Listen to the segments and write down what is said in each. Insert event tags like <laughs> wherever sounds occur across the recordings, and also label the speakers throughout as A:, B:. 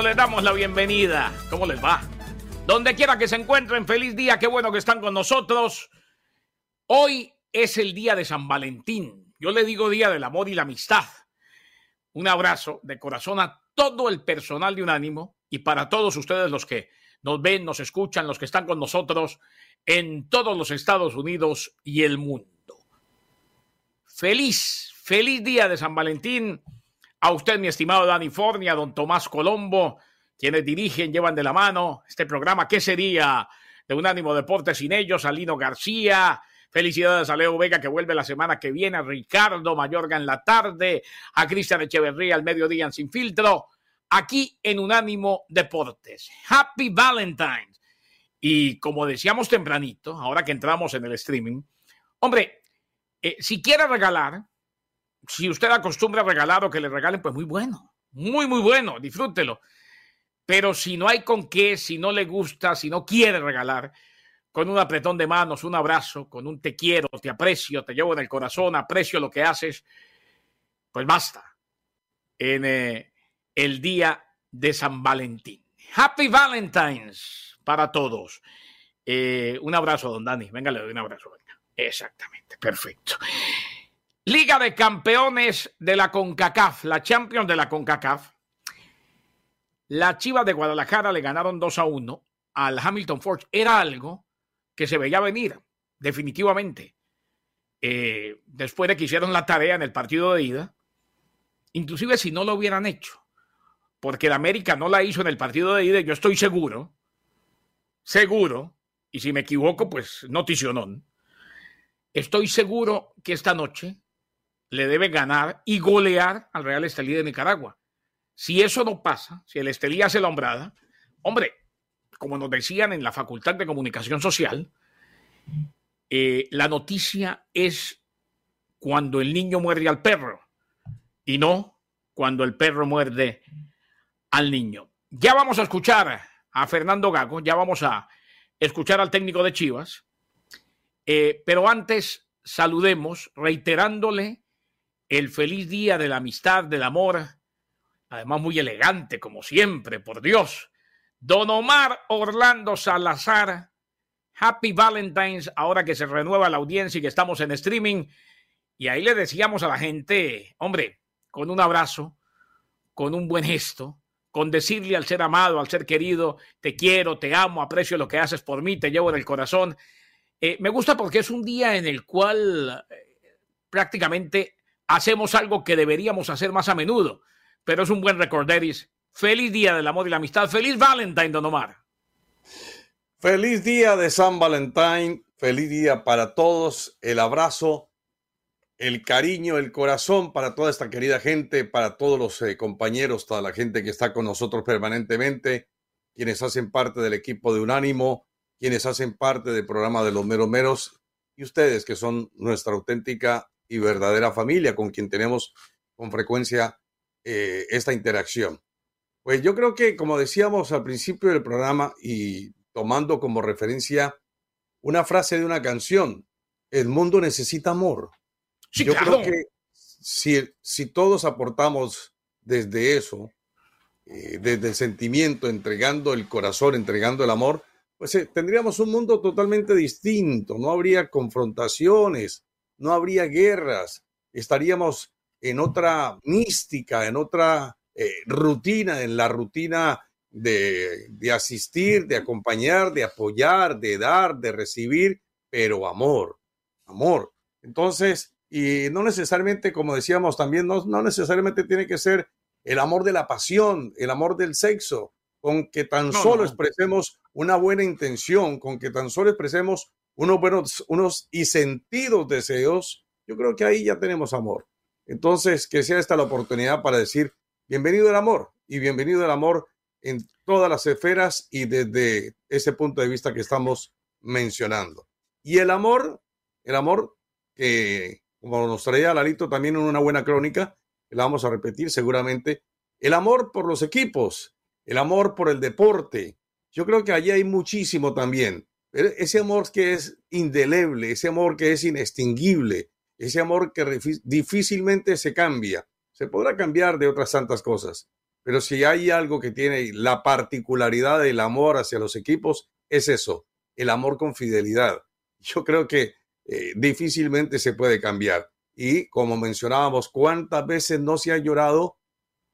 A: Les damos la bienvenida. ¿Cómo les va? Donde quiera que se encuentren, feliz día, qué bueno que están con nosotros. Hoy es el día de San Valentín. Yo le digo día del amor y la amistad. Un abrazo de corazón a todo el personal de Unánimo y para todos ustedes los que nos ven, nos escuchan, los que están con nosotros en todos los Estados Unidos y el mundo. Feliz, feliz día de San Valentín a usted, mi estimado Dani Fornia, don Tomás Colombo, quienes dirigen, llevan de la mano este programa. ¿Qué sería de Unánimo Deporte sin ellos? A Lino García. Felicidades a Leo Vega que vuelve la semana que viene, a Ricardo Mayorga en la tarde, a Cristian Echeverría al mediodía en Sin Filtro, aquí en Unánimo Deportes. Happy Valentine's. Y como decíamos tempranito, ahora que entramos en el streaming, hombre, eh, si quiere regalar, si usted acostumbra a regalar o que le regalen, pues muy bueno, muy, muy bueno, disfrútelo. Pero si no hay con qué, si no le gusta, si no quiere regalar, con un apretón de manos, un abrazo, con un te quiero, te aprecio, te llevo en el corazón, aprecio lo que haces, pues basta. En eh, el día de San Valentín. Happy Valentine's para todos. Eh, un abrazo, don Dani. Venga, le doy un abrazo. Venga. Exactamente, perfecto. Liga de Campeones de la CONCACAF, la Champions de la CONCACAF. La Chivas de Guadalajara le ganaron 2 a 1 al Hamilton Forge. Era algo que se veía venir, definitivamente. Eh, después de que hicieron la tarea en el partido de ida, inclusive si no lo hubieran hecho, porque el América no la hizo en el partido de ida, yo estoy seguro, seguro, y si me equivoco, pues noticionón, estoy seguro que esta noche le debe ganar y golear al Real Estelí de Nicaragua. Si eso no pasa, si el Estelí hace la hombrada, hombre, como nos decían en la Facultad de Comunicación Social, eh, la noticia es cuando el niño muerde al perro y no cuando el perro muerde al niño. Ya vamos a escuchar a Fernando Gago, ya vamos a escuchar al técnico de Chivas, eh, pero antes saludemos reiterándole el feliz día de la amistad, del amor, además muy elegante como siempre, por Dios. Don Omar Orlando Salazar, Happy Valentine's, ahora que se renueva la audiencia y que estamos en streaming. Y ahí le decíamos a la gente, hombre, con un abrazo, con un buen gesto, con decirle al ser amado, al ser querido, te quiero, te amo, aprecio lo que haces por mí, te llevo en el corazón. Eh, me gusta porque es un día en el cual eh, prácticamente hacemos algo que deberíamos hacer más a menudo, pero es un buen recorderis. Feliz día del amor y la amistad. Feliz Valentine, don Omar.
B: Feliz día de San Valentín. Feliz día para todos. El abrazo, el cariño, el corazón para toda esta querida gente, para todos los eh, compañeros, toda la gente que está con nosotros permanentemente, quienes hacen parte del equipo de Unánimo, quienes hacen parte del programa de los meros meros y ustedes que son nuestra auténtica y verdadera familia con quien tenemos con frecuencia eh, esta interacción. Pues yo creo que, como decíamos al principio del programa y tomando como referencia una frase de una canción, el mundo necesita amor. yo creo que si, si todos aportamos desde eso, eh, desde el sentimiento, entregando el corazón, entregando el amor, pues eh, tendríamos un mundo totalmente distinto, no habría confrontaciones, no habría guerras, estaríamos en otra mística, en otra eh, rutina, en la rutina de, de asistir, de acompañar, de apoyar, de dar, de recibir, pero amor, amor. Entonces, y no necesariamente, como decíamos también, no, no necesariamente tiene que ser el amor de la pasión, el amor del sexo, con que tan solo expresemos una buena intención, con que tan solo expresemos unos buenos, unos y sentidos deseos, yo creo que ahí ya tenemos amor. Entonces, que sea esta la oportunidad para decir, bienvenido el amor y bienvenido el amor en todas las esferas y desde ese punto de vista que estamos mencionando. Y el amor, el amor que, como nos traía Lalito también en una buena crónica, la vamos a repetir seguramente, el amor por los equipos, el amor por el deporte. Yo creo que allí hay muchísimo también. Ese amor que es indeleble, ese amor que es inextinguible, ese amor que difícilmente se cambia. Se podrá cambiar de otras tantas cosas, pero si hay algo que tiene la particularidad del amor hacia los equipos, es eso, el amor con fidelidad. Yo creo que eh, difícilmente se puede cambiar. Y como mencionábamos, ¿cuántas veces no se ha llorado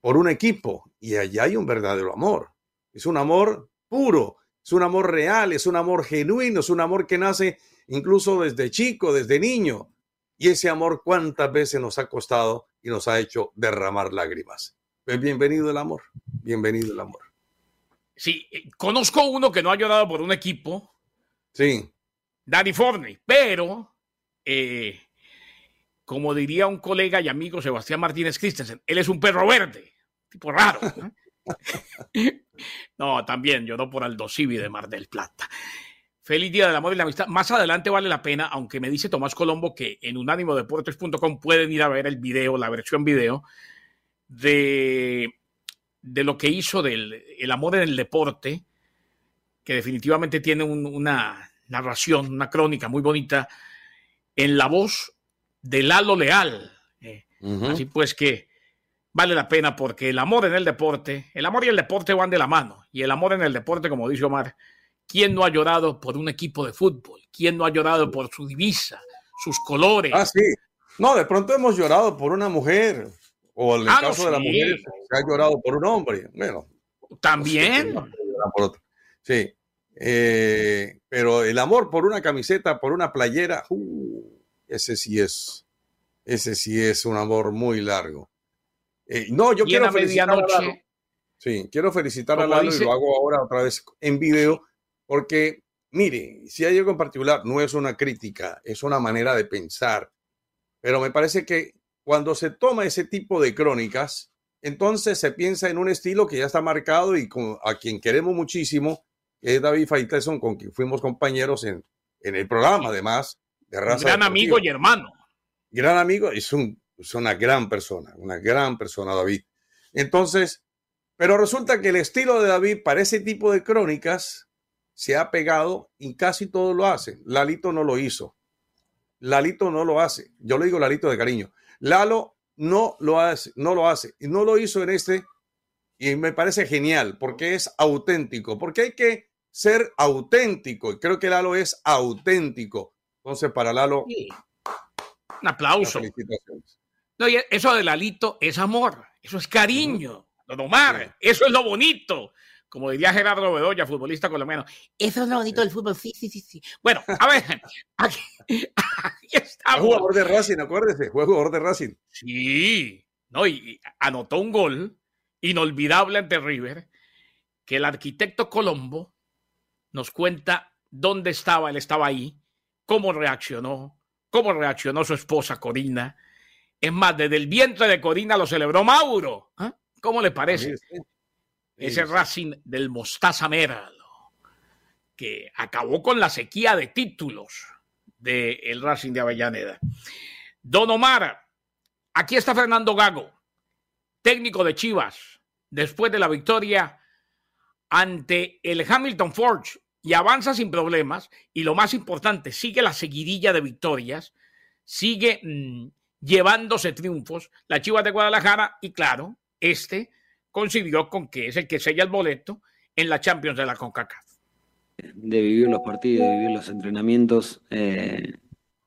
B: por un equipo? Y allá hay un verdadero amor. Es un amor puro, es un amor real, es un amor genuino, es un amor que nace incluso desde chico, desde niño. Y ese amor cuántas veces nos ha costado y nos ha hecho derramar lágrimas. Pues bienvenido el amor, bienvenido el amor.
A: Sí, eh, conozco uno que no ha llorado por un equipo.
B: Sí.
A: Danny Forney, pero eh, como diría un colega y amigo Sebastián Martínez Christensen, él es un perro verde, tipo raro. no, <laughs> <laughs> también lloró por Aldo Civi de Mar del Plata. Feliz Día del Amor y la Amistad. Más adelante vale la pena, aunque me dice Tomás Colombo que en unánimodeportes.com pueden ir a ver el video, la versión video de, de lo que hizo del el amor en el deporte, que definitivamente tiene una narración, una crónica muy bonita en la voz de Lalo Leal. Eh, así pues que vale la pena porque el amor en el deporte, el amor y el deporte van de la mano. Y el amor en el deporte, como dice Omar, ¿quién no ha llorado por un equipo de fútbol? ¿Quién no ha llorado por su divisa, sus colores?
B: Ah, sí. No, de pronto hemos llorado por una mujer. O en el ah, caso de la mujer, se ha llorado por un hombre. Bueno.
A: También.
B: Sí. Eh, pero el amor por una camiseta, por una playera, uh, ese sí es, ese sí es un amor muy largo. Eh, no, yo quiero felicitar a Lalo. Sí, quiero felicitar a Lalo y lo hago ahora otra vez en video, porque mire, si hay algo en particular, no es una crítica, es una manera de pensar. Pero me parece que cuando se toma ese tipo de crónicas, entonces se piensa en un estilo que ya está marcado y con, a quien queremos muchísimo, que es David Faitelson, con quien fuimos compañeros en, en el programa, además,
A: gran amigo y hermano.
B: Gran amigo, es, un, es una gran persona, una gran persona, David. Entonces, pero resulta que el estilo de David para ese tipo de crónicas se ha pegado y casi todo lo hace. Lalito no lo hizo. Lalito no lo hace. Yo le digo Lalito de cariño. Lalo no lo hace, no lo hace. Y no lo hizo en este. Y me parece genial porque es auténtico. Porque hay que ser auténtico. Y creo que Lalo es auténtico. Entonces, para Lalo.
A: Un aplauso. No, y eso de Lalito es amor, eso es cariño. Don Omar, eso es lo bonito. Como diría Gerardo Bedoya, futbolista colombiano. Eso es lo bonito del fútbol. Sí, sí, sí, sí. Bueno, a ver, <laughs> aquí,
B: estamos. jugador de Racing, acuérdese, fue jugador de Racing.
A: Sí, no, y anotó un gol inolvidable ante River, que el arquitecto Colombo nos cuenta dónde estaba, él estaba ahí, cómo reaccionó, cómo reaccionó su esposa Corina. Es más, desde el vientre de Corina lo celebró Mauro. ¿Ah? ¿Cómo le parece? Ese Racing del Mostaza Merlo, que acabó con la sequía de títulos del Racing de Avellaneda. Don Omar, aquí está Fernando Gago, técnico de Chivas, después de la victoria ante el Hamilton Forge y avanza sin problemas. Y lo más importante, sigue la seguidilla de victorias, sigue mm, llevándose triunfos. La Chivas de Guadalajara, y claro, este coincidió con que es el que sella el boleto en la Champions de la CONCACAF.
C: De vivir los partidos, de vivir los entrenamientos. Eh,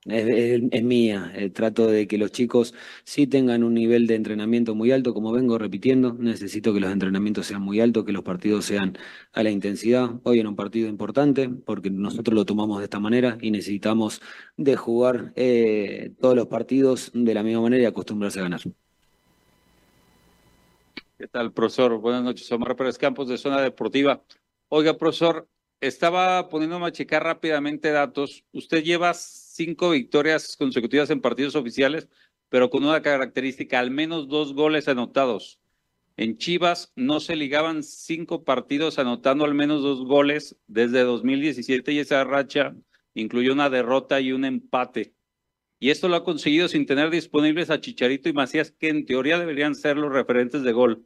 C: es, mía. El trato de que los chicos sí tengan un nivel de entrenamiento muy alto, como vengo repitiendo. Necesito que los entrenamientos sean muy altos, que los partidos sean a la intensidad. Hoy era un partido importante porque nosotros lo tomamos de esta manera y necesitamos de jugar eh, todos los partidos de la misma manera y acostumbrarse a ganar.
D: ¿Qué tal, profesor? Buenas noches, Omar Pérez Campos de Zona Deportiva. Oiga, profesor, estaba poniéndome a checar rápidamente datos. Usted lleva cinco victorias consecutivas en partidos oficiales, pero con una característica, al menos dos goles anotados. En Chivas no se ligaban cinco partidos anotando al menos dos goles desde 2017 y esa racha incluyó una derrota y un empate. Y esto lo ha conseguido sin tener disponibles a Chicharito y Macías, que en teoría deberían ser los referentes de gol.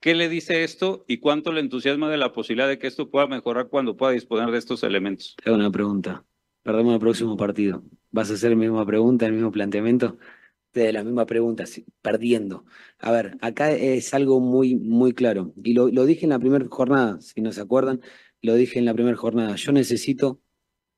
D: ¿Qué le dice esto y cuánto le entusiasma de la posibilidad de que esto pueda mejorar cuando pueda disponer de estos elementos?
C: Tengo una pregunta perdemos el próximo partido. ¿Vas a hacer la misma pregunta, el mismo planteamiento? De la misma pregunta, perdiendo. A ver, acá es algo muy, muy claro. Y lo, dije en la primera jornada, si no se acuerdan, lo dije en la primera jornada. Yo necesito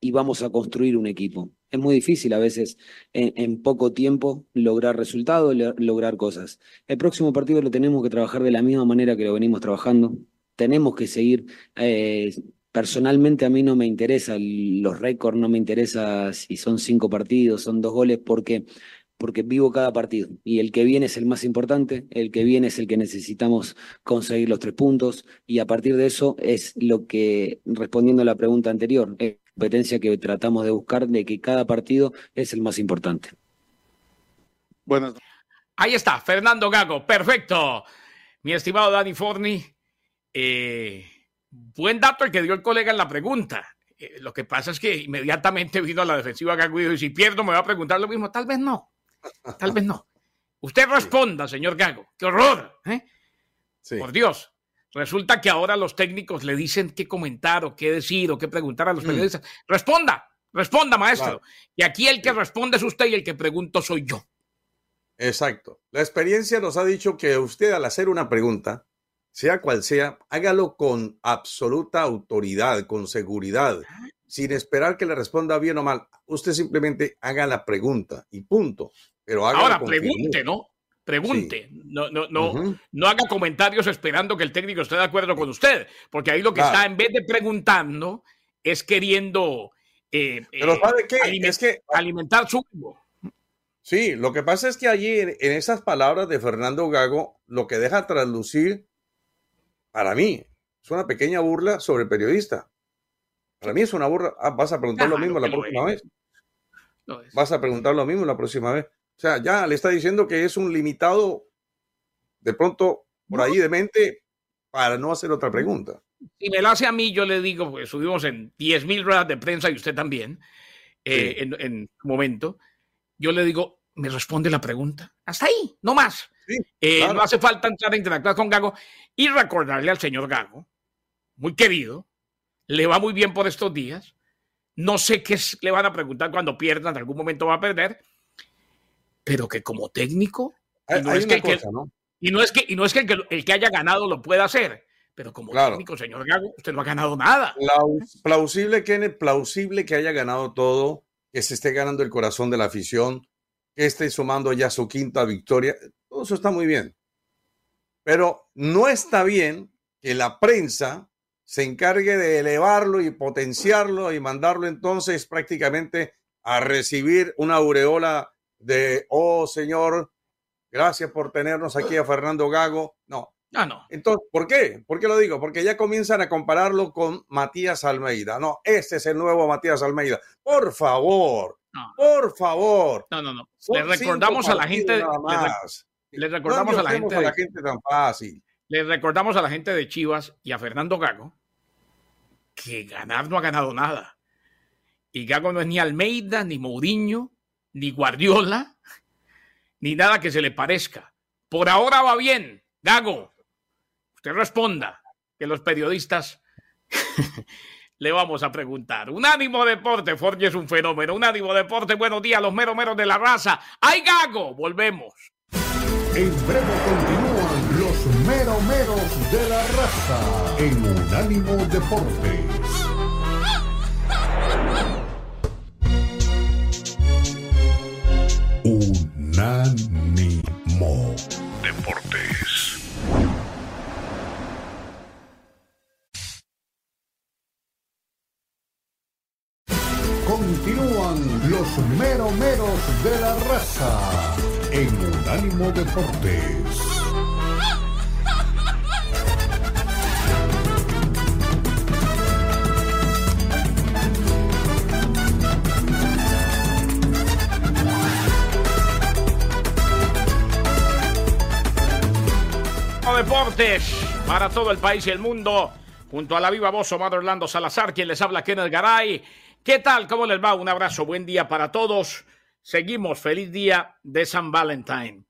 C: y vamos a construir un equipo. Es muy difícil a veces en, poco tiempo lograr resultados, lograr cosas. El próximo partido lo tenemos que trabajar de la misma manera que lo venimos trabajando. Tenemos que seguir eh, Personalmente a mí no me interesa los récords, no me interesa si son cinco partidos, son dos goles, porque porque vivo cada partido y el que viene es el más importante, el que viene es el que necesitamos conseguir los tres puntos y a partir de eso es lo que, respondiendo a la pregunta anterior, es competencia que tratamos de buscar de que cada partido es el más importante.
A: Bueno, ahí está, Fernando Gago, perfecto. Mi estimado Dani Forni, eh, buen dato el que dio el colega en la pregunta. Eh, lo que pasa es que inmediatamente vino a la defensiva Gago y si pierdo me va a preguntar lo mismo. Tal vez no. Tal vez no. Usted responda, señor Gago. ¡Qué horror! ¿eh? Por Dios. Resulta que ahora los técnicos le dicen qué comentar o qué decir o qué preguntar a los mm. periodistas. Responda, responda, maestro. Y aquí el que responde es usted y el que pregunto soy yo.
B: Exacto. La experiencia nos ha dicho que usted al hacer una pregunta sea cual sea, hágalo con absoluta autoridad, con seguridad, sin esperar que le responda bien o mal. Usted simplemente haga la pregunta y punto. Pero
A: Ahora pregunte, ¿no? Pregunte, no, no, no, no haga comentarios esperando que el técnico esté de acuerdo con usted, porque ahí lo que está en vez de preguntando es queriendo
B: eh, Pero ¿sabe qué?
A: es que... alimentar su
B: Sí, lo que pasa es que allí en, esas palabras de Fernando Gago, lo que deja traslucir para mí, es una pequeña burla sobre el periodista. Para mí es una burla. Ah, vas a preguntar lo mismo la próxima vez. Vas a preguntar lo mismo la próxima vez. O sea, ya le está diciendo que es un limitado, de pronto, por ahí de mente, para no hacer otra pregunta.
A: Si me lo hace a mí, yo le digo, pues subimos en 10 mil ruedas de prensa y usted también, eh, en, un momento, yo le digo, me responde la pregunta. Hasta ahí, no más. Eh, no hace falta entrar a interactuar con Gago y recordarle al señor Gago, muy querido, le va muy bien por estos días. No sé qué le van a preguntar cuando pierdan, en algún momento va a perder, pero que como técnico, y no, es que, y no es que, y no es que el, que haya ganado lo pueda hacer, pero como técnico, señor Gago, usted no ha ganado nada.
B: Plausible que, plausible que haya ganado todo, que se esté ganando el corazón de la afición, esté sumando ya su quinta victoria. Todo eso está muy bien. Pero no está bien que la prensa se encargue de elevarlo y potenciarlo y mandarlo entonces prácticamente a recibir una aureola de, oh señor, gracias por tenernos aquí a Fernando Gago. No.
A: Ah, no.
B: Entonces, ¿por qué? ¿Por qué lo digo? Porque ya comienzan a compararlo con Matías Almeida. No, este es el nuevo Matías Almeida. Por favor, por favor.
A: No, no, no. Le recordamos a la gente. Recordamos a la gente.
B: A la gente tan fácil.
A: Le recordamos a la gente de Chivas y a Fernando Gago que ganar no ha ganado nada. Y Gago no es ni Almeida, ni Mourinho, ni Guardiola, <laughs> ni nada que se le parezca. Por ahora va bien. Gago, usted responda, que los periodistas <laughs> le vamos a preguntar. Unánimo Deporte, Forge es un fenómeno. Unánimo Deporte, buenos días, los meros meros de la raza. ¡Ay, gago! Volvemos.
E: En breve continúan los meromeros de la raza en Unánimo Deportes. Unánimo. Continúan los meromeros de la raza en Unánimo Deportes.
A: Deportes para todo el país y el mundo. Junto a la viva voz Omar Orlando Salazar, quien les habla Kenneth Garay. ¿Qué tal? ¿Cómo les va? Un abrazo, buen día para todos. Seguimos, feliz día de San Valentín.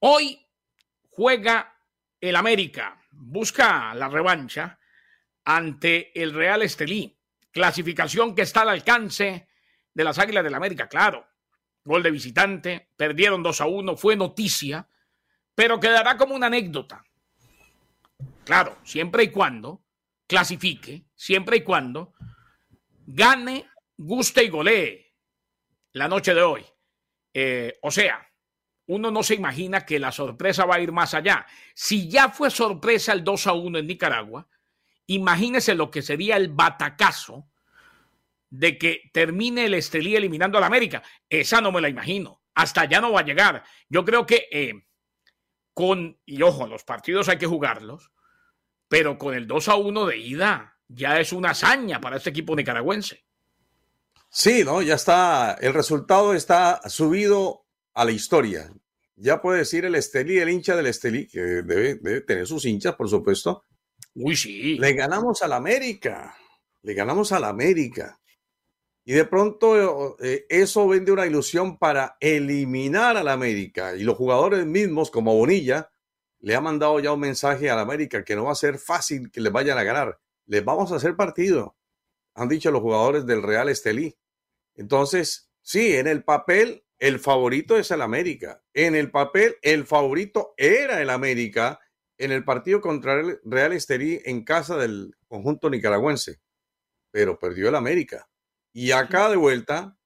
A: Hoy juega el América, busca la revancha ante el Real Estelí. Clasificación que está al alcance de las Águilas del América, claro. Gol de visitante, perdieron 2 a 1, fue noticia, pero quedará como una anécdota. Claro, siempre y cuando clasifique, siempre y cuando gane, guste y golee la noche de hoy. Eh, o sea, uno no se imagina que la sorpresa va a ir más allá. Si ya fue sorpresa el 2 a 1 en Nicaragua, imagínese lo que sería el batacazo de que termine el Estelí eliminando al América. Esa no me la imagino. Hasta allá no va a llegar. Yo creo que eh, con, y ojo, los partidos hay que jugarlos, pero con el 2 a 1 de ida ya es una hazaña para este equipo nicaragüense.
B: Sí, ¿no? Ya está, el resultado está subido a la historia. Ya puede decir el Estelí, el hincha del Estelí, que debe, debe tener sus hinchas, por supuesto.
A: Uy, sí.
B: Le ganamos al América, le ganamos al América. Y de pronto eh, eso vende una ilusión para eliminar al América. Y los jugadores mismos, como Bonilla, le ha mandado ya un mensaje al América que no va a ser fácil que les vayan a ganar. Les vamos a hacer partido, han dicho los jugadores del Real Estelí. Entonces, sí, en el papel el favorito es el América. En el papel el favorito era el América en el partido contra el Real Estelí en casa del conjunto nicaragüense. Pero perdió el América. Y acá de vuelta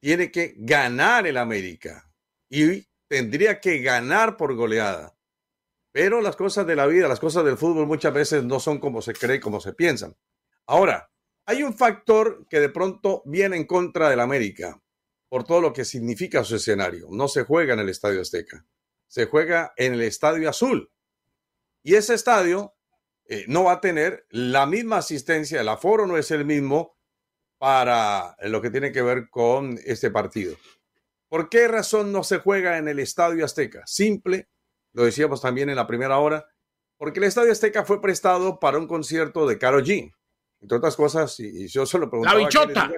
B: tiene que ganar el América. Y tendría que ganar por goleada. Pero las cosas de la vida, las cosas del fútbol muchas veces no son como se cree, como se piensan. Ahora, hay un factor que de pronto viene en contra del América por todo lo que significa su escenario. No se juega en el Estadio Azteca, se juega en el Estadio Azul. Y ese estadio eh, no va a tener la misma asistencia, el aforo no es el mismo para lo que tiene que ver con este partido. ¿Por qué razón no se juega en el Estadio Azteca? Simple lo decíamos también en la primera hora, porque el Estadio Azteca fue prestado para un concierto de Caro G. Entre otras cosas, y, yo se lo preguntaba.
A: La bichota.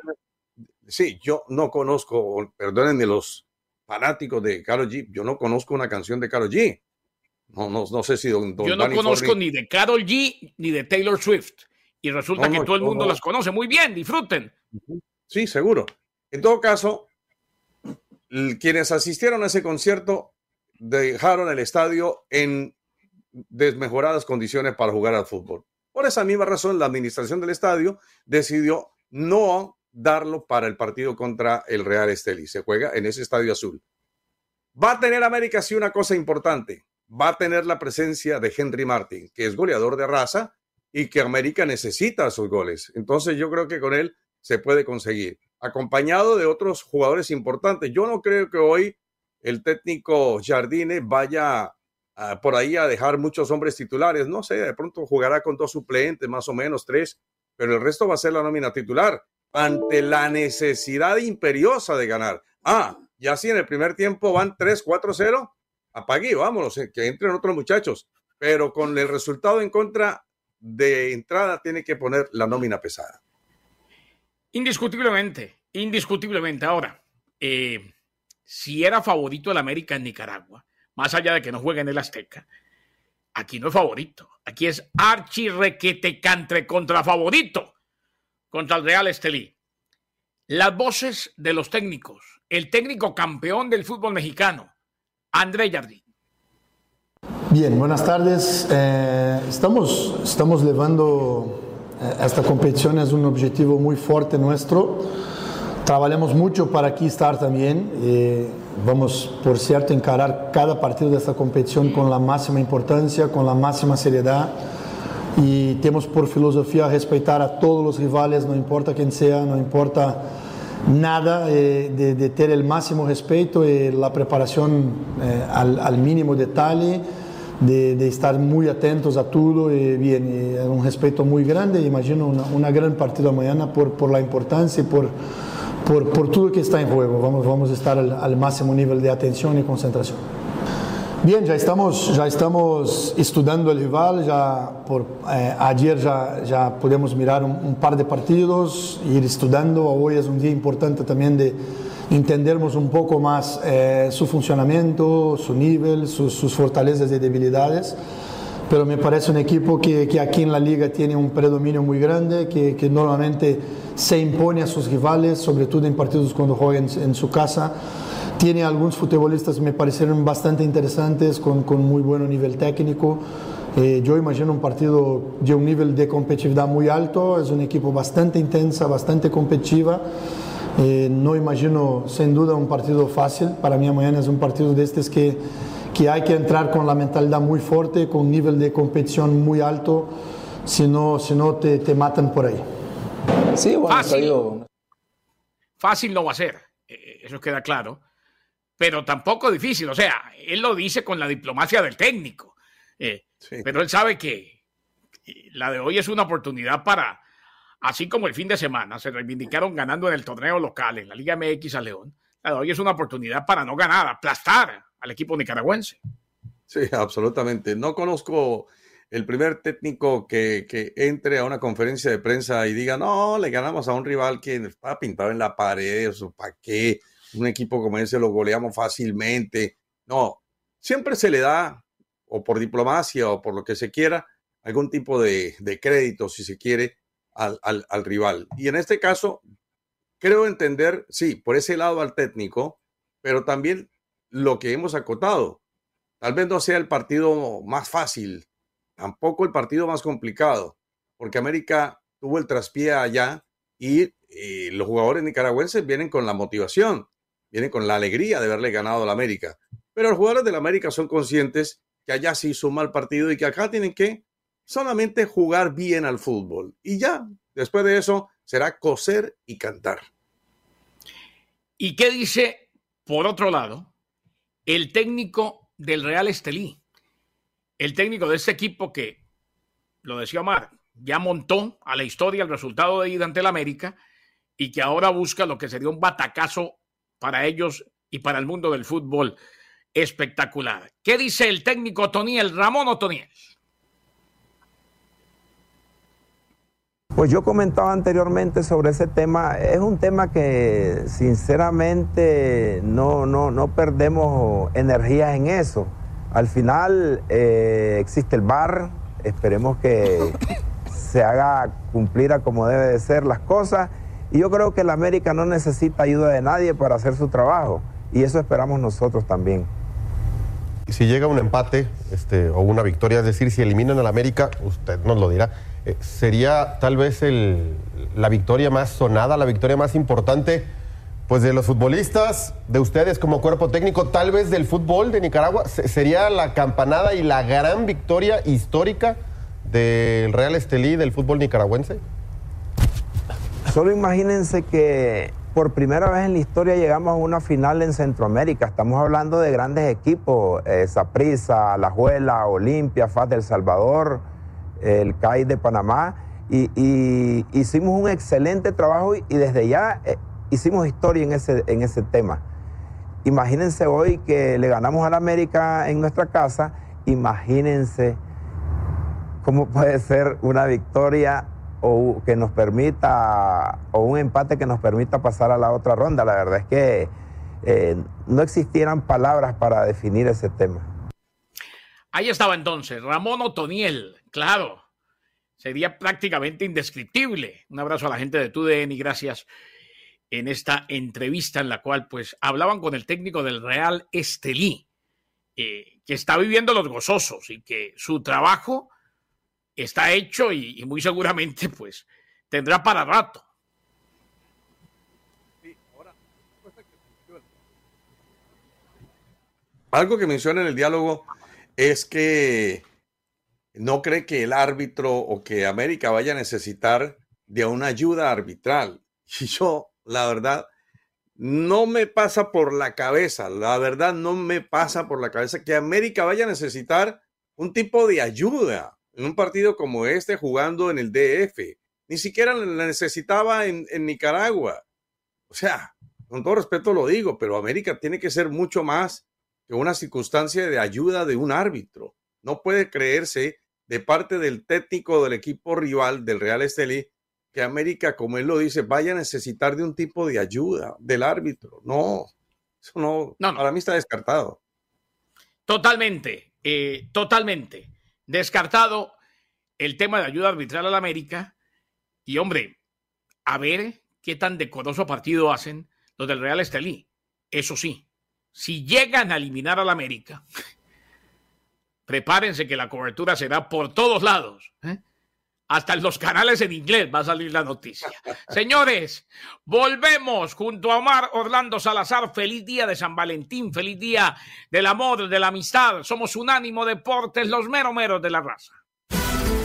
B: Sí, yo no conozco, perdónenme los fanáticos de Caro G, yo no conozco una canción de Caro G. No, no, no sé si don,
A: Yo no conozco ni de Carol G ni de Taylor Swift. Y resulta que todo el mundo las conoce. Muy bien, disfruten.
B: Sí, seguro. En todo caso, quienes asistieron a ese concierto dejaron el estadio en desmejoradas condiciones para jugar al fútbol. Por esa misma razón, la administración del estadio decidió no darlo para el partido contra el Real Estelí. Se juega en ese estadio azul. Va a tener América sí una cosa importante. Va a tener la presencia de Henry Martin, que es goleador de raza y que América necesita sus goles. Entonces yo creo que con él se puede conseguir, acompañado de otros jugadores importantes. Yo no creo que hoy el técnico Jardine vaya por ahí a dejar muchos hombres titulares. No sé, de pronto jugará con dos suplentes, más o menos tres, pero el resto va a ser la nómina titular ante la necesidad imperiosa de ganar. Ah, ya si en el primer tiempo van 3, 4, 0, apague, vámonos, eh, que entren otros muchachos. Pero con el resultado en contra de entrada tiene que poner la nómina pesada.
A: Indiscutiblemente, indiscutiblemente. Ahora, eh, si era favorito el América en Nicaragua, más allá de que no juegue en el Azteca, aquí no es favorito. Aquí es archi requete cantre contra favorito contra el Real Estelí. Las voces de los técnicos. El técnico campeón del fútbol mexicano, André Jardín.
F: Bien, buenas tardes. Eh, estamos, estamos llevando eh, esta competición, es un objetivo muy fuerte nuestro Trabajamos mucho para aquí estar también. Eh, vamos, por cierto, encarar cada partido de esta competición con la máxima importancia, con la máxima seriedad. Y tenemos por filosofía respetar a todos los rivales, no importa quién sea, no importa nada eh, de, de, tener el máximo respeto y la preparación eh, al, al, mínimo detalle, de, de, estar muy atentos a todo y bien, y un respeto muy grande. Imagino una, una gran partida mañana por, por la importancia y por, por, por, todo que está en juego. Vamos, vamos a estar al, al máximo nivel de atención y concentración. Bien, ya estamos, ya estamos estudiando el rival, ya por, eh, ayer ya, ya podemos mirar un, un, par de partidos, ir estudiando, hoy es un día importante también de entendernos un poco más eh, su funcionamiento, su nivel, sus, fortalezas y debilidades, pero me parece un equipo que, que, aquí en la liga tiene un predominio muy grande, que, que normalmente se impone a sus rivales, sobre todo en partidos cuando juegan en, en su casa tiene algunos futbolistas me parecieron bastante interesantes, con, con muy buen nivel técnico. Eh, yo imagino un partido de un nivel de competitividad muy alto, es un equipo bastante intensa, bastante competitiva. Eh, no imagino sin duda un partido fácil, para mí mañana es un partido de estos que, que hay que entrar con la mentalidad muy fuerte, con un nivel de competición muy alto, si no, si no te, te matan por ahí.
A: Sí, bueno, fácil. fácil no va a ser, eh, eso queda claro pero tampoco difícil. O sea, él lo dice con la diplomacia del técnico. Eh, sí. Pero él sabe que la de hoy es una oportunidad para, así como el fin de semana se reivindicaron ganando en el torneo local, en la Liga MX a León, la de hoy es una oportunidad para no ganar, aplastar al equipo nicaragüense.
B: Sí, <laughs> absolutamente. No conozco el primer técnico que, entre a una conferencia de prensa y diga, no, le ganamos a un rival que está pintado en la pared, o ¿para qué? un equipo como ese lo goleamos fácilmente. No, siempre se le da, o por diplomacia o por lo que se quiera, algún tipo de, crédito, si se quiere, al, rival. Y en este caso, creo entender, sí, por ese lado al técnico, pero también lo que hemos acotado. Tal vez no sea el partido más fácil, tampoco el partido más complicado, porque América tuvo el traspié allá y, y los jugadores nicaragüenses vienen con la motivación vienen con la alegría de haberle ganado a la América. Pero los jugadores de la América son conscientes que allá se hizo un mal partido y que acá tienen que solamente jugar bien al fútbol. Y ya, después de eso, será coser y cantar.
A: ¿Y qué dice, por otro lado, el técnico del Real Estelí? El técnico de este equipo que, lo decía Omar, ya montó a la historia el resultado de ida ante el América y que ahora busca lo que sería un batacazo para ellos y para el mundo del fútbol espectacular. ¿Qué dice el técnico Toniel, Ramón Otoniel?
G: Pues yo comentaba anteriormente sobre ese tema, es un tema que sinceramente no, no, no perdemos energías en eso. Al final eh, existe el bar, esperemos que <coughs> se haga cumplir a como debe de ser las cosas y yo creo que la América no necesita ayuda de nadie para hacer su trabajo. Y eso esperamos nosotros también.
H: Si llega un empate este, o una victoria, es decir, si eliminan a la América, usted nos lo dirá, eh, sería tal vez el, la victoria más sonada, la victoria más importante pues de los futbolistas, de ustedes como cuerpo técnico, tal vez del fútbol de Nicaragua, sería la campanada y la gran victoria histórica del Real Estelí del fútbol nicaragüense.
G: Solo imagínense que por primera vez en la historia llegamos a una final en Centroamérica. Estamos hablando de grandes equipos, Saprissa, eh, La Juela, Olimpia, FAS del Salvador, el CAI de Panamá. Y, hicimos un excelente trabajo y, desde ya eh, hicimos historia en ese, en ese tema. Imagínense hoy que le ganamos a la América en nuestra casa. Imagínense cómo puede ser una victoria o que nos permita, o un empate que nos permita pasar a la otra ronda. La verdad es que eh, no existieran palabras para definir ese tema.
A: Ahí estaba entonces, Ramón Otoniel, claro, sería prácticamente indescriptible. Un abrazo a la gente de TUDN y gracias en esta entrevista en la cual pues hablaban con el técnico del Real Estelí, eh, que está viviendo los gozosos y que su trabajo está hecho y, y muy seguramente pues tendrá para rato.
B: Algo que menciona en el diálogo es que no cree que el árbitro o que América vaya a necesitar de una ayuda arbitral. <laughs> Y yo, la verdad, no me pasa por la cabeza, la verdad no me pasa por la cabeza que América vaya a necesitar un tipo de ayuda en un partido como este jugando en el DF. Ni siquiera la necesitaba en, Nicaragua. O sea, con todo respeto lo digo, pero América tiene que ser mucho más que una circunstancia de ayuda de un árbitro. No puede creerse de parte del técnico del equipo rival del Real Estelí que América, como él lo dice, vaya a necesitar de un tipo de ayuda del árbitro. No, eso no,
A: No, no.
B: para mí está descartado.
A: Totalmente, eh, totalmente. Descartado el tema de ayuda arbitral a la América. Y hombre, a ver qué tan decoroso partido hacen los del Real Estelí. Eso sí, si llegan a eliminar a la América, prepárense que la cobertura será por todos lados. ¿eh? Hasta en los canales en inglés va a salir la noticia. <laughs> Señores, volvemos junto a Omar Orlando Salazar. Feliz día de San Valentín, feliz día del amor, de la amistad. Somos Unánimo Deportes, los mero meros de la raza.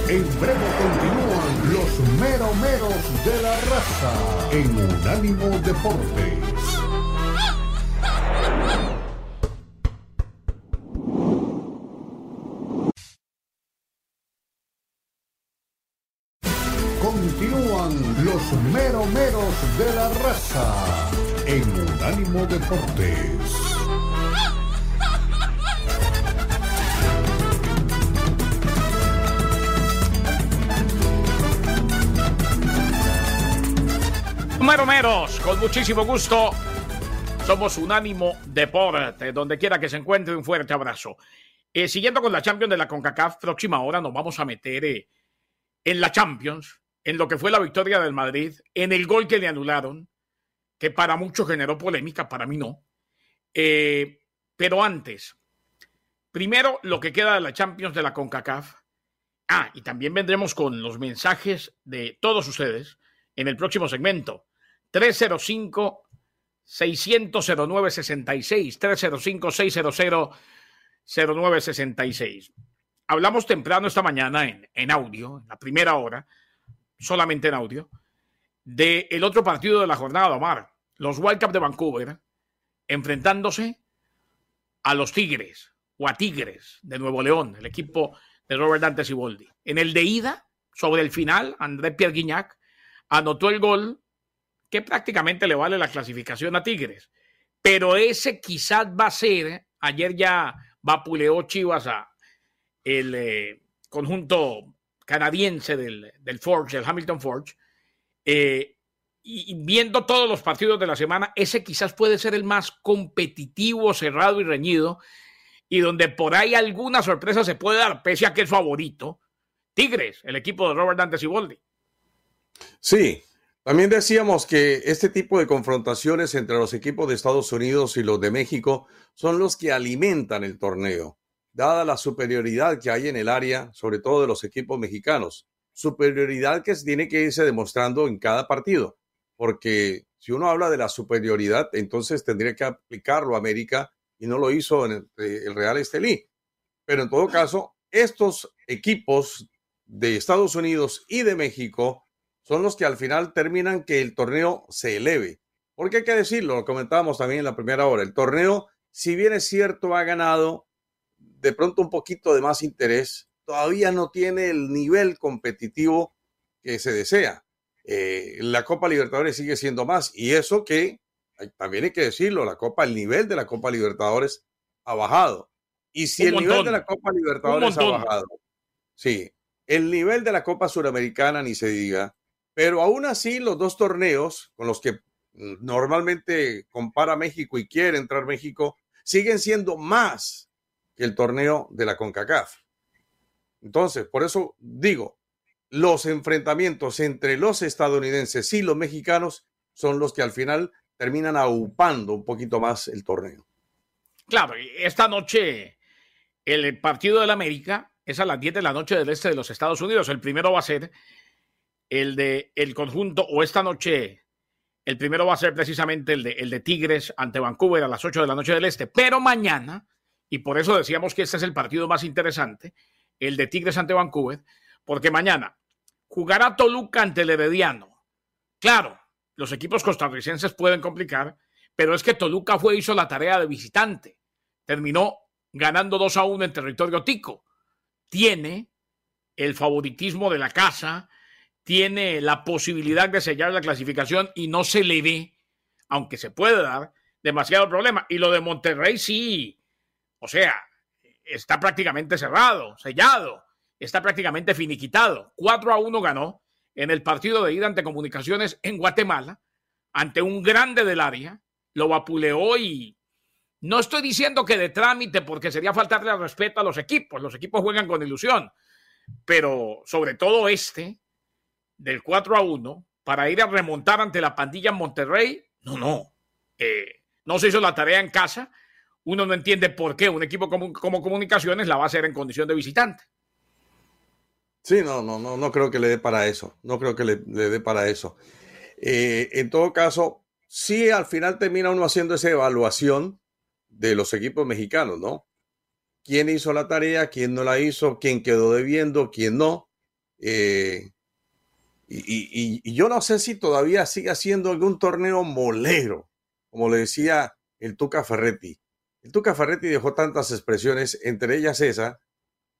E: En breve continúan los meromeros de la raza en Unánimo Deportes. Los meromeros de la raza en Unánimo Deportes.
A: Meromeros, con muchísimo gusto. Somos Unánimo Deporte, donde quiera que se encuentre, un fuerte abrazo. Eh, siguiendo con la Champions de la CONCACAF, próxima hora nos vamos a meter eh, en la Champions, en lo que fue la victoria del Madrid, en el gol que le anularon, que para muchos generó polémica, para mí no. Eh, pero antes, primero lo que queda de la Champions de la CONCACAF. Ah, y también vendremos con los mensajes de todos ustedes en el próximo segmento. 305 600 0966 305 600 0966. Hablamos temprano esta mañana en, en audio, en la primera hora, solamente en audio, del el otro partido de la jornada, Omar. Los Wildcats de Vancouver enfrentándose a los Tigres o a Tigres de Nuevo León, el equipo de Robert Dante Siboldi. En el de ida, sobre el final, André Pierre Guignac anotó el gol que prácticamente le vale la clasificación a Tigres. Pero ese quizás va a ser, ayer ya vapuleó Chivas a el eh, conjunto canadiense del, del Forge, el Hamilton Forge, eh, y, y viendo todos los partidos de la semana, ese quizás puede ser el más competitivo, cerrado y reñido, y donde por ahí alguna sorpresa se puede dar, pese a que es favorito. Tigres, el equipo de Robert Dante Siboldi.
B: Sí, también decíamos que este tipo de confrontaciones entre los equipos de Estados Unidos y los de México son los que alimentan el torneo, dada la superioridad que hay en el área, sobre todo de los equipos mexicanos. Superioridad que tiene que irse demostrando en cada partido, porque si uno habla de la superioridad, entonces tendría que aplicarlo a América y no lo hizo en el, el Real Estelí. Pero en todo caso, estos equipos de Estados Unidos y de México son los que al final terminan que el torneo se eleve. Porque hay que decirlo, lo comentábamos también en la primera hora, el torneo, si bien es cierto, ha ganado de pronto un poquito de más interés, todavía no tiene el nivel competitivo que se desea. Eh, la Copa Libertadores sigue siendo más y eso que también hay que decirlo, la Copa, el nivel de la Copa Libertadores ha bajado. Y si
A: Un
B: el
A: montón.
B: nivel de la Copa Libertadores ha bajado, sí, el nivel de la Copa Suramericana ni se diga, pero aún así los dos torneos con los que mm, normalmente compara México y quiere entrar México siguen siendo más que el torneo de la CONCACAF. Entonces, por eso digo, los enfrentamientos entre los estadounidenses y los mexicanos son los que al final terminan aupando un poquito más el torneo.
A: Claro, esta noche el partido del América es a las 10 de la noche del este de los Estados Unidos. El primero va a ser el de el conjunto, o esta noche, el primero va a ser precisamente el de, el de Tigres ante Vancouver a las 8 de la noche del este. Pero mañana, y por eso decíamos que este es el partido más interesante, el de Tigres ante Vancouver, porque mañana jugará Toluca ante el Herediano. Claro, los equipos costarricenses pueden complicar, pero es que Toluca fue hizo la tarea de visitante. Terminó ganando 2 a 1 en territorio tico. Tiene el favoritismo de la casa, tiene la posibilidad de sellar la clasificación y no se le ve, aunque se puede dar, demasiado problema. Y lo de Monterrey sí, o sea, está prácticamente cerrado, sellado, está prácticamente finiquitado. 4 a 1 ganó en el partido de ida ante comunicaciones en Guatemala, ante un grande del área, lo vapuleó y no estoy diciendo que de trámite, porque sería faltarle al respeto a los equipos, los equipos juegan con ilusión, pero sobre todo este, del 4 a 1, para ir a remontar ante la pandilla en Monterrey, no, no, eh, no se hizo la tarea en casa, uno no entiende por qué un equipo como, comunicaciones la va a hacer en condición de visitante.
B: Sí, no, no, no, no creo que le dé para eso. No creo que le, dé para eso. Eh, en todo caso, sí, al final termina uno haciendo esa evaluación de los equipos mexicanos, ¿no? ¿Quién hizo la tarea? ¿Quién no la hizo? ¿Quién quedó debiendo? ¿Quién no? Eh, y, y, yo no sé si todavía sigue haciendo algún torneo molero, como le decía el Tuca Ferretti. El Tuca Ferretti dejó tantas expresiones, entre ellas esa,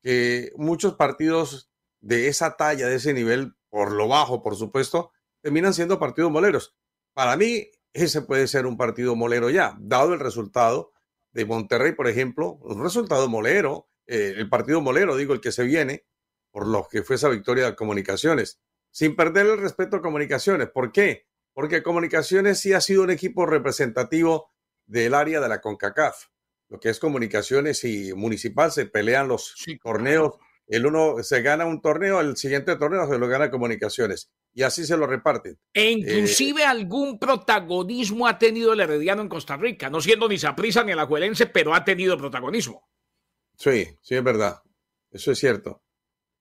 B: que muchos partidos de esa talla, de ese nivel, por lo bajo, por supuesto, terminan siendo partidos moleros. Para mí, ese puede ser un partido molero ya, dado el resultado de Monterrey, por ejemplo, un resultado molero, eh, el partido molero, digo, el que se viene, por lo que fue esa victoria de Comunicaciones, sin perder el respeto a Comunicaciones. ¿Por qué? Porque Comunicaciones sí ha sido un equipo representativo del área de la CONCACAF. Lo que es Comunicaciones y Municipal se pelean los torneos el uno se gana un torneo, el siguiente torneo se lo gana Comunicaciones. Y así se lo reparten.
A: E inclusive algún protagonismo ha tenido el Herediano en Costa Rica, no siendo ni Saprisa ni Alajuelense, pero ha tenido protagonismo.
B: Sí, sí es verdad. Eso es cierto.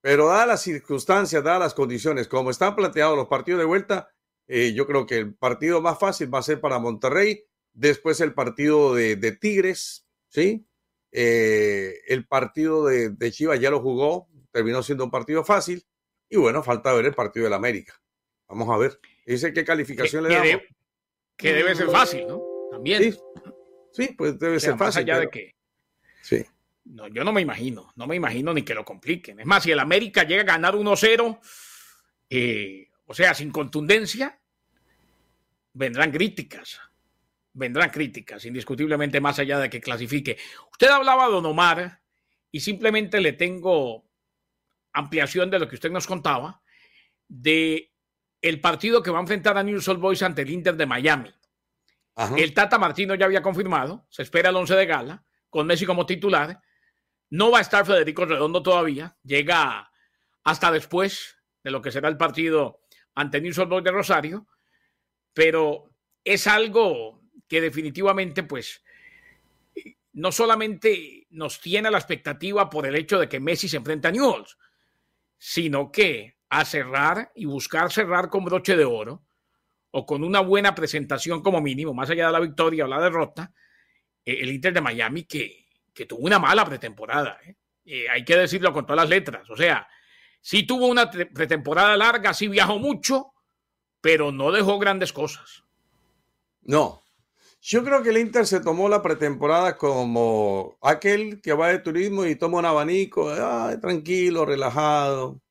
B: Pero dadas las circunstancias, dadas las condiciones, como están planteados los partidos de vuelta, eh, yo creo que el partido más fácil va a ser para Monterrey, después el partido de, de Tigres, ¿sí? Eh, el partido de, Chivas ya lo jugó, terminó siendo un partido fácil. Y bueno, falta ver el partido del América. Vamos a ver. Dice qué calificación le damos.
A: que debe ser fácil, ¿no? También.
B: Sí, pues debe ser fácil.
A: allá de que.
B: Sí.
A: No, yo no me imagino, no me imagino ni que lo compliquen. Es más, si el América llega a ganar 1-0, eh, o sea, sin contundencia, vendrán críticas vendrán críticas, indiscutiblemente más allá de que clasifique. Usted hablaba de Don Omar y simplemente le tengo ampliación de lo que usted nos contaba de el partido que va a enfrentar a News Old Boys ante el Inter de Miami. El Tata Martino ya había confirmado, se espera el 11 de gala, con Messi como titular. No va a estar Federico Redondo todavía, llega hasta después de lo que será el partido ante News Old Boys de Rosario, pero es algo que definitivamente, pues, no solamente nos tiene la expectativa por el hecho de que Messi se enfrenta a Newell's, sino que a cerrar y buscar cerrar con broche de oro o con una buena presentación como mínimo, más allá de la victoria o la derrota, eh, el Inter de Miami que, que tuvo una mala pretemporada. ¿eh? Eh, hay que decirlo con todas las letras. O sea, sí tuvo una pretemporada larga, sí viajó mucho, pero no dejó grandes cosas.
B: No, yo creo que el Inter se tomó la pretemporada como aquel que va de turismo y toma un abanico, tranquilo, relajado,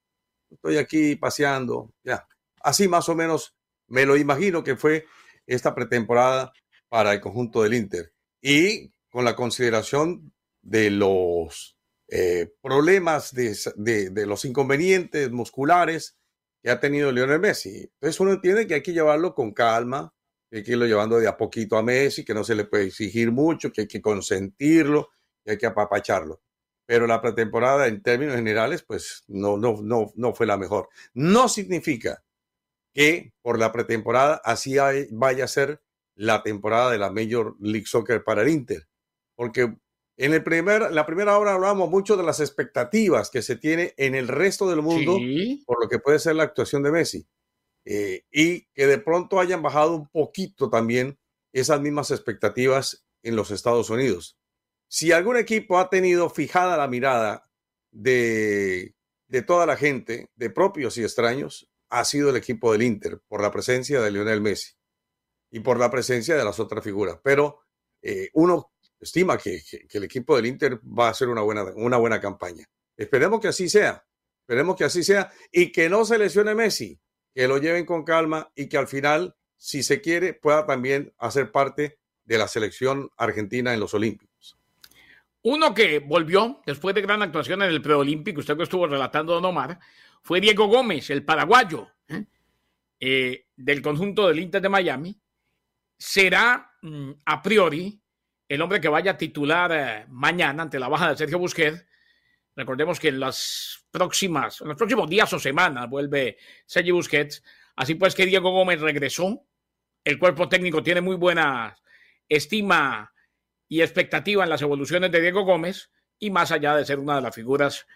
B: estoy aquí paseando, ya. Así más o menos me lo imagino que fue esta pretemporada para el conjunto del Inter. Y con la consideración de los eh, problemas, de, de, los inconvenientes musculares que ha tenido Lionel Messi. Entonces uno entiende que hay que llevarlo con calma, hay que irlo llevando de a poquito a Messi, que no se le puede exigir mucho, que hay que consentirlo, que hay que apapacharlo. Pero la pretemporada en términos generales, pues no, no, no, no fue la mejor. No significa que por la pretemporada así vaya a ser la temporada de la Major League Soccer para el Inter. Porque en el primer, la primera hora hablamos mucho de las expectativas que se tiene en el resto del mundo por lo que puede ser la actuación de Messi. Eh, y que de pronto hayan bajado un poquito también esas mismas expectativas en los Estados Unidos. Si algún equipo ha tenido fijada la mirada de, de toda la gente, de propios y extraños, ha sido el equipo del Inter por la presencia de Lionel Messi. y por la presencia de las otras figuras. Pero eh, uno estima que, el equipo del Inter va a hacer una buena, una buena campaña. Esperemos que así sea. Esperemos que así sea y que no se lesione Messi, que lo lleven con calma y que al final, si se quiere, pueda también hacer parte de la selección argentina en los Olímpicos.
A: Uno que volvió después de gran actuación en el preolímpico, usted que estuvo relatando, Don Omar, fue Diego Gómez, el paraguayo ¿eh? Eh, del conjunto del Inter de Miami. Será mm, a priori el hombre que vaya a titular eh, mañana ante la baja de Sergio Busquets. Recordemos que en las próximas, en los próximos días o semanas vuelve Sergio Busquets. Así pues que Diego Gómez regresó. El cuerpo técnico tiene muy buena estima y expectativa en las evoluciones de Diego Gómez y más allá de ser una de las figuras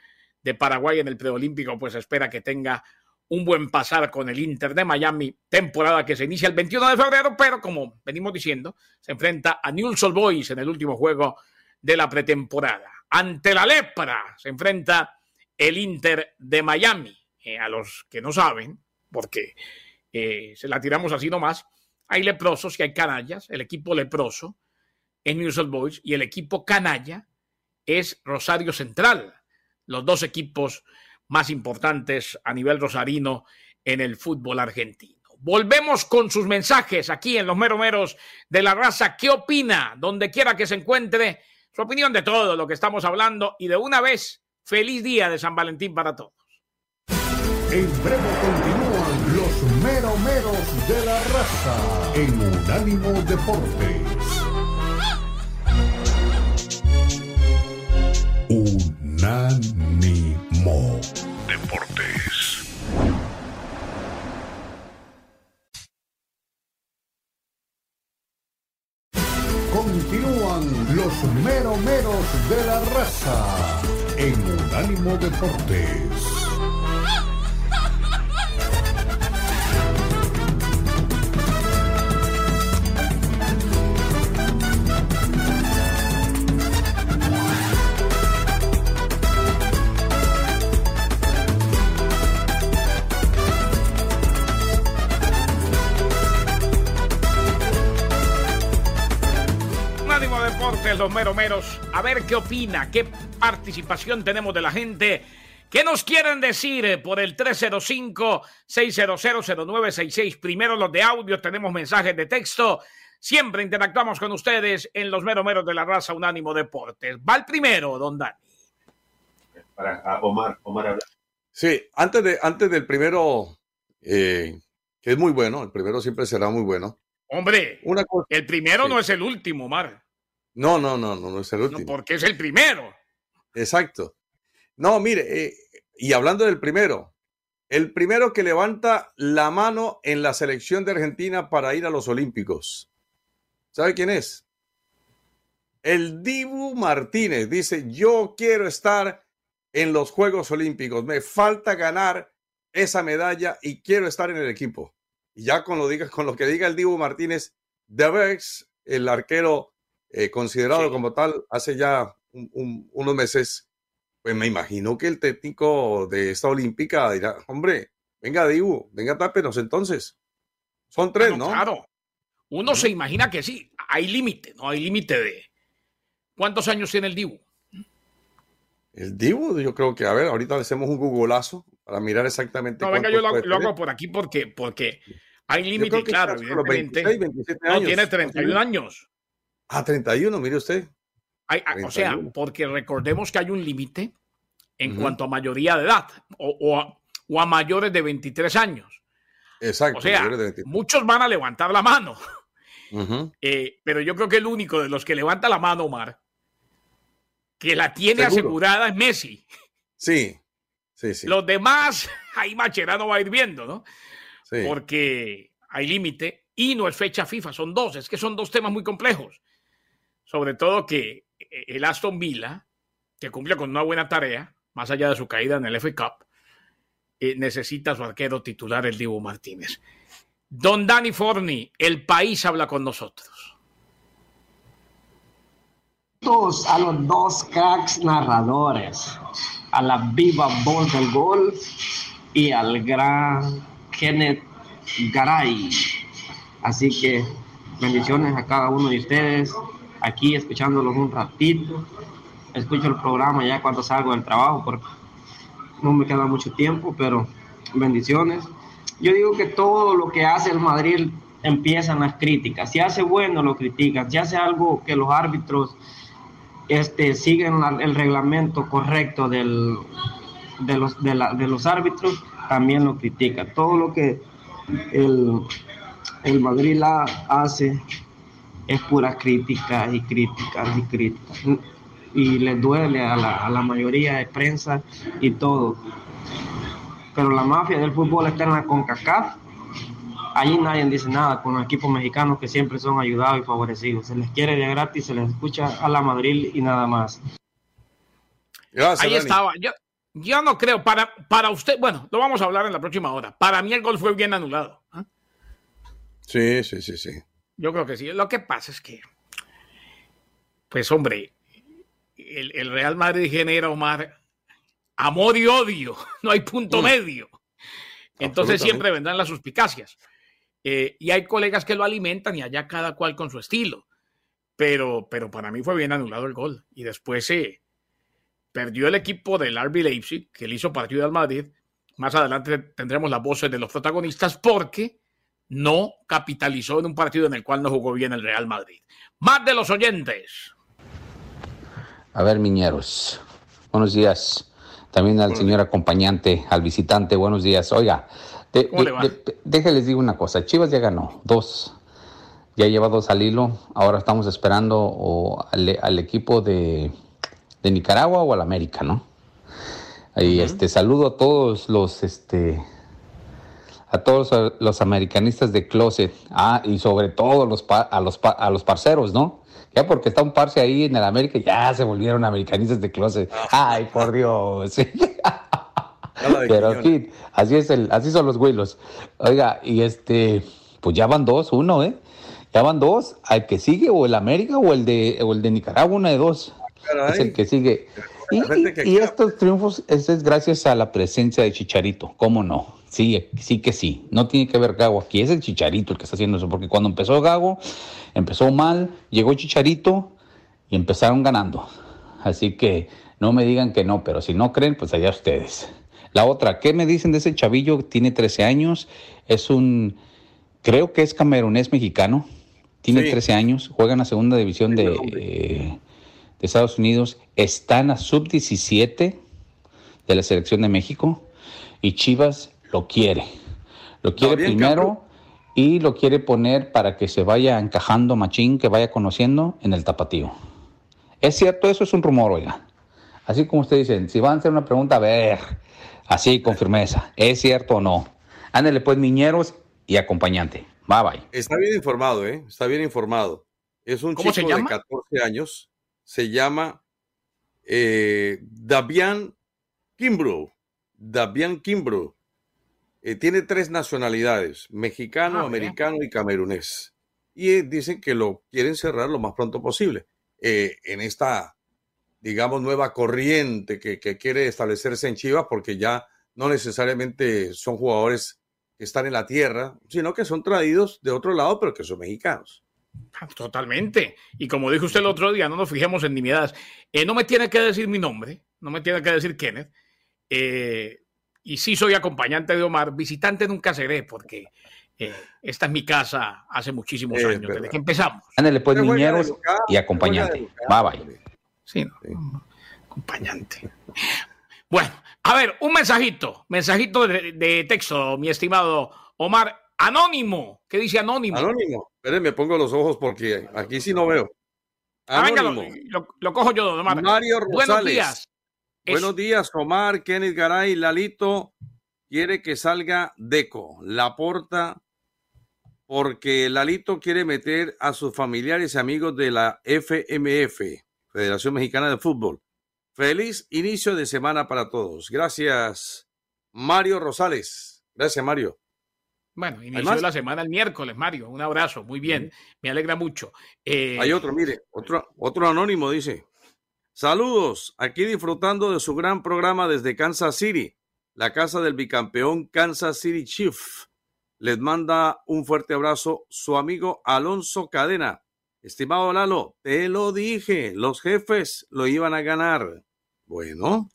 A: de Paraguay en el preolímpico, pues espera que tenga un buen pasar con el Inter de Miami, temporada que se inicia el 21 de febrero, pero como venimos diciendo, se enfrenta a Newell's Boys en el último juego de la pretemporada. Ante la lepra se enfrenta el Inter de Miami. Eh, a los que no saben, porque eh, se la tiramos así nomás, hay leprosos y hay canallas. El equipo leproso es Old Boys y el equipo canalla es Rosario Central. Los dos equipos más importantes a nivel rosarino en el fútbol argentino. Volvemos con sus mensajes aquí en los meromeros de la raza. ¿Qué opina? Donde quiera que se encuentre, su opinión de todo lo que estamos hablando y de una vez, feliz día de San Valentín para todos.
E: En breve continúan los meromeros de la raza en Unánimo Deportes. Unánimo los meromeros de la raza en Unánimo Deportes.
A: Los meromeros, a ver qué opina, qué participación tenemos de la gente. ¿Qué nos quieren decir por el 305-600-0966? Primero los de audio, tenemos mensajes de texto. Siempre interactuamos con ustedes en los meromeros de la raza Unánimo Deportes. Va el primero, don Dani.
B: Para Omar, Omar Sí, antes, de, antes del primero, eh, que es muy bueno, el primero siempre será muy bueno.
A: Hombre, Una el primero no es el último, Omar.
B: No, no, no, no, no es el último.
A: porque es el primero.
B: Exacto. No, mire, eh, y hablando del primero, el primero que levanta la mano en la selección de Argentina para ir a los Olímpicos. ¿Sabe quién es? El Dibu Martínez dice, yo quiero estar en los Juegos Olímpicos, me falta ganar esa medalla y quiero estar en el equipo. Y ya con lo, diga, con lo que diga el Dibu Martínez, Debex, el arquero eh, considerado como tal hace ya unos meses, pues me imagino que el técnico de esta olímpica dirá, hombre, venga Dibu, venga tápenos entonces. Son tres, ¿no?
A: Claro. Uno se imagina que sí, hay límite, ¿no? Hay límite de... ¿Cuántos años tiene el Dibu?
B: El Dibu, yo creo que, a ver, ahorita le hacemos un googleazo para mirar exactamente.
A: No, venga, yo lo, hago por aquí porque, porque hay límite, claro, evidentemente. no, tiene 31 años.
B: Ah, 31, mire usted.
A: Hay, O sea, porque recordemos que hay un límite en cuanto a mayoría de edad o, a, mayores de 23 años.
B: Exacto.
A: O sea, muchos van a levantar la mano. Eh, pero yo creo que el único de los que levanta la mano, Omar, que la tiene asegurada es Messi.
B: Sí, sí, sí.
A: Los demás, <laughs> ahí Macherano va a ir viendo, ¿no? Sí. Porque hay límite y no es fecha FIFA, son dos, es que son dos temas muy complejos sobre todo que eh, el Aston Villa, que cumple con una buena tarea, más allá de su caída en el FA Cup, eh, necesita su arquero titular, el Dibu Martínez. Don Dani Forni, el país habla con nosotros.
I: A los dos cracks narradores, a la viva voz del gol y al gran Kenneth Garay Así que bendiciones a cada uno de ustedes, aquí escuchándolos un ratito. Escucho el programa ya cuando salgo del trabajo porque no me queda mucho tiempo, pero bendiciones. Yo digo que todo lo que hace el Madrid empiezan las críticas. Si hace bueno, lo critican. Si hace algo que los árbitros este, siguen el reglamento correcto del, de, los, de, la, de los árbitros, también lo critica. Todo lo que el, el Madrid la hace es pura crítica y críticas y críticas. Y le duele a la, a la mayoría de prensa y todo. Pero la mafia del fútbol está en la CONCACAF. Allí nadie dice nada con los equipos mexicanos que siempre son ayudados y favorecidos. Se les quiere de gratis, se les escucha a la Madrid y nada más.
A: Ahí estaba. Yo, yo no creo, para, para usted, bueno, lo vamos a hablar en la próxima hora. Para mí el gol fue bien anulado. ¿ah?
B: Sí, sí, sí, sí.
A: Yo creo que sí. Lo que pasa es que, pues hombre, el, el Real Madrid genera, Omar, amor y odio. <laughs> No hay punto mm. medio. Entonces siempre vendrán las suspicacias. Eh, y hay colegas que lo alimentan y allá cada cual con su estilo. Pero, pero para mí fue bien anulado el gol. Y después se... Eh, perdió el equipo del RB Leipzig, que le hizo partido al Madrid. Más adelante tendremos las voces de los protagonistas porque no capitalizó en un partido en el cual no jugó bien el Real Madrid. Más de los oyentes.
J: A ver, Miñeros. Buenos días. También al señor acompañante, al visitante. Buenos días. Oiga, déjenles digo una cosa. Chivas ya ganó. Dos. Ya lleva dos al hilo. Ahora estamos esperando al equipo de de Nicaragua o al América, ¿no? Y este saludo a todos los este a todos los americanistas de closet, ah, y sobre todo los a los a los parceros, ¿no? Ya porque está un parce ahí en el América, ya se volvieron americanistas de closet. Ay, por Dios. <laughs> Pero aquí, así es el, así son los güilos. Oiga, y este, pues ya van dos, uno, ¿eh? Ya van dos, al que sigue, o el América o el de, o el de Nicaragua, una de dos es el que sigue. Y, estos triunfos es, gracias a la presencia de Chicharito, ¿cómo no? Sí, sí que sí. No tiene que ver Gago aquí, es el Chicharito el que está haciendo eso, porque cuando empezó Gago, empezó mal, llegó Chicharito y empezaron ganando. Así que no me digan que no, pero si no creen, pues allá ustedes. La otra, ¿qué me dicen de ese chavillo? Tiene 13 años, es un, creo que es camerunés mexicano, tiene 13 años, juega en la segunda división de de Estados Unidos están a sub-17 de la selección de México y Chivas lo quiere. Lo quiere primero y lo quiere poner para que se vaya encajando machín, que vaya conociendo en el tapatío. ¿Es cierto? Eso es un rumor, oiga. Así como ustedes dicen, si van a hacer una pregunta, a ver, así con firmeza, ¿es cierto o no? Ándale pues, niñeros y acompañante. Bye bye.
B: Está bien informado, ¿eh? Está bien informado. Es un chico de 14 años se llama eh, Davian Kimbrough. Davian Kimbrough. Eh, tiene tres nacionalidades, mexicano, ah, americano y camerunés. Y eh, dicen que lo quieren cerrar lo más pronto posible. en esta, digamos, nueva corriente que, que, quiere establecerse en Chivas, porque ya no necesariamente son jugadores que están en la tierra, sino que son traídos de otro lado, pero que son mexicanos.
A: Totalmente. Y como dijo usted el otro día, no nos fijemos en nimiedades. Eh, no me tiene que decir mi nombre, no me tiene que decir Kenneth. Eh, y sí soy acompañante de Omar. Visitante nunca seré porque eh, esta es mi casa hace muchísimos años, desde que empezamos.
J: Ándale, pues, niñeros y acompañante. Bye bye.
A: Sí, acompañante. Bueno, a ver, un mensajito, mensajito de texto, mi estimado Omar. Anónimo, ¿qué dice Anónimo?
B: Anónimo, me pongo los ojos porque aquí sí no veo.
A: Ah, Anónimo. lo, cojo yo,
B: Omar. Mario Rosales. Buenos días. Buenos días, Omar, Kenneth Garay, Lalito. Quiere que salga Deco, la porta, porque Lalito quiere meter a sus familiares y amigos de la FMF, Federación Mexicana de Fútbol. Feliz inicio de semana para todos. Gracias, Mario Rosales. Gracias, Mario.
A: Bueno, inició la semana el miércoles, Mario. Un abrazo, muy bien. Me alegra mucho.
B: Eh, Hay otro, mire, otro, otro anónimo dice. Saludos, aquí disfrutando de su gran programa desde Kansas City, la casa del bicampeón Kansas City Chief. les manda un fuerte abrazo su amigo Alonso Cadena. Estimado Lalo, te lo dije, los jefes lo iban a ganar. Bueno,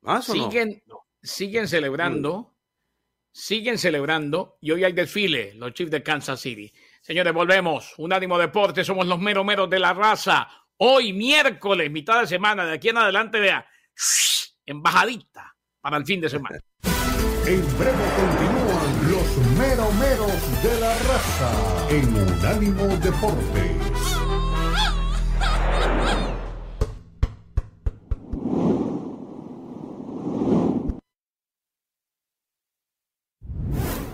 A: ¿más o siguen, siguen celebrando, siguen celebrando y hoy hay desfile, los Chiefs de Kansas City. Señores, volvemos. Un ánimo deporte, somos los meros meros de la raza. Hoy, miércoles, mitad de semana, de aquí en adelante, vea, <sniffs> embajadita para el fin de semana. <laughs>
E: En breve continúan los meromeros de la raza en Unánimo Deportes.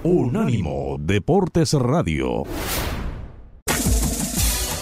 E: Unánimo Deportes Radio.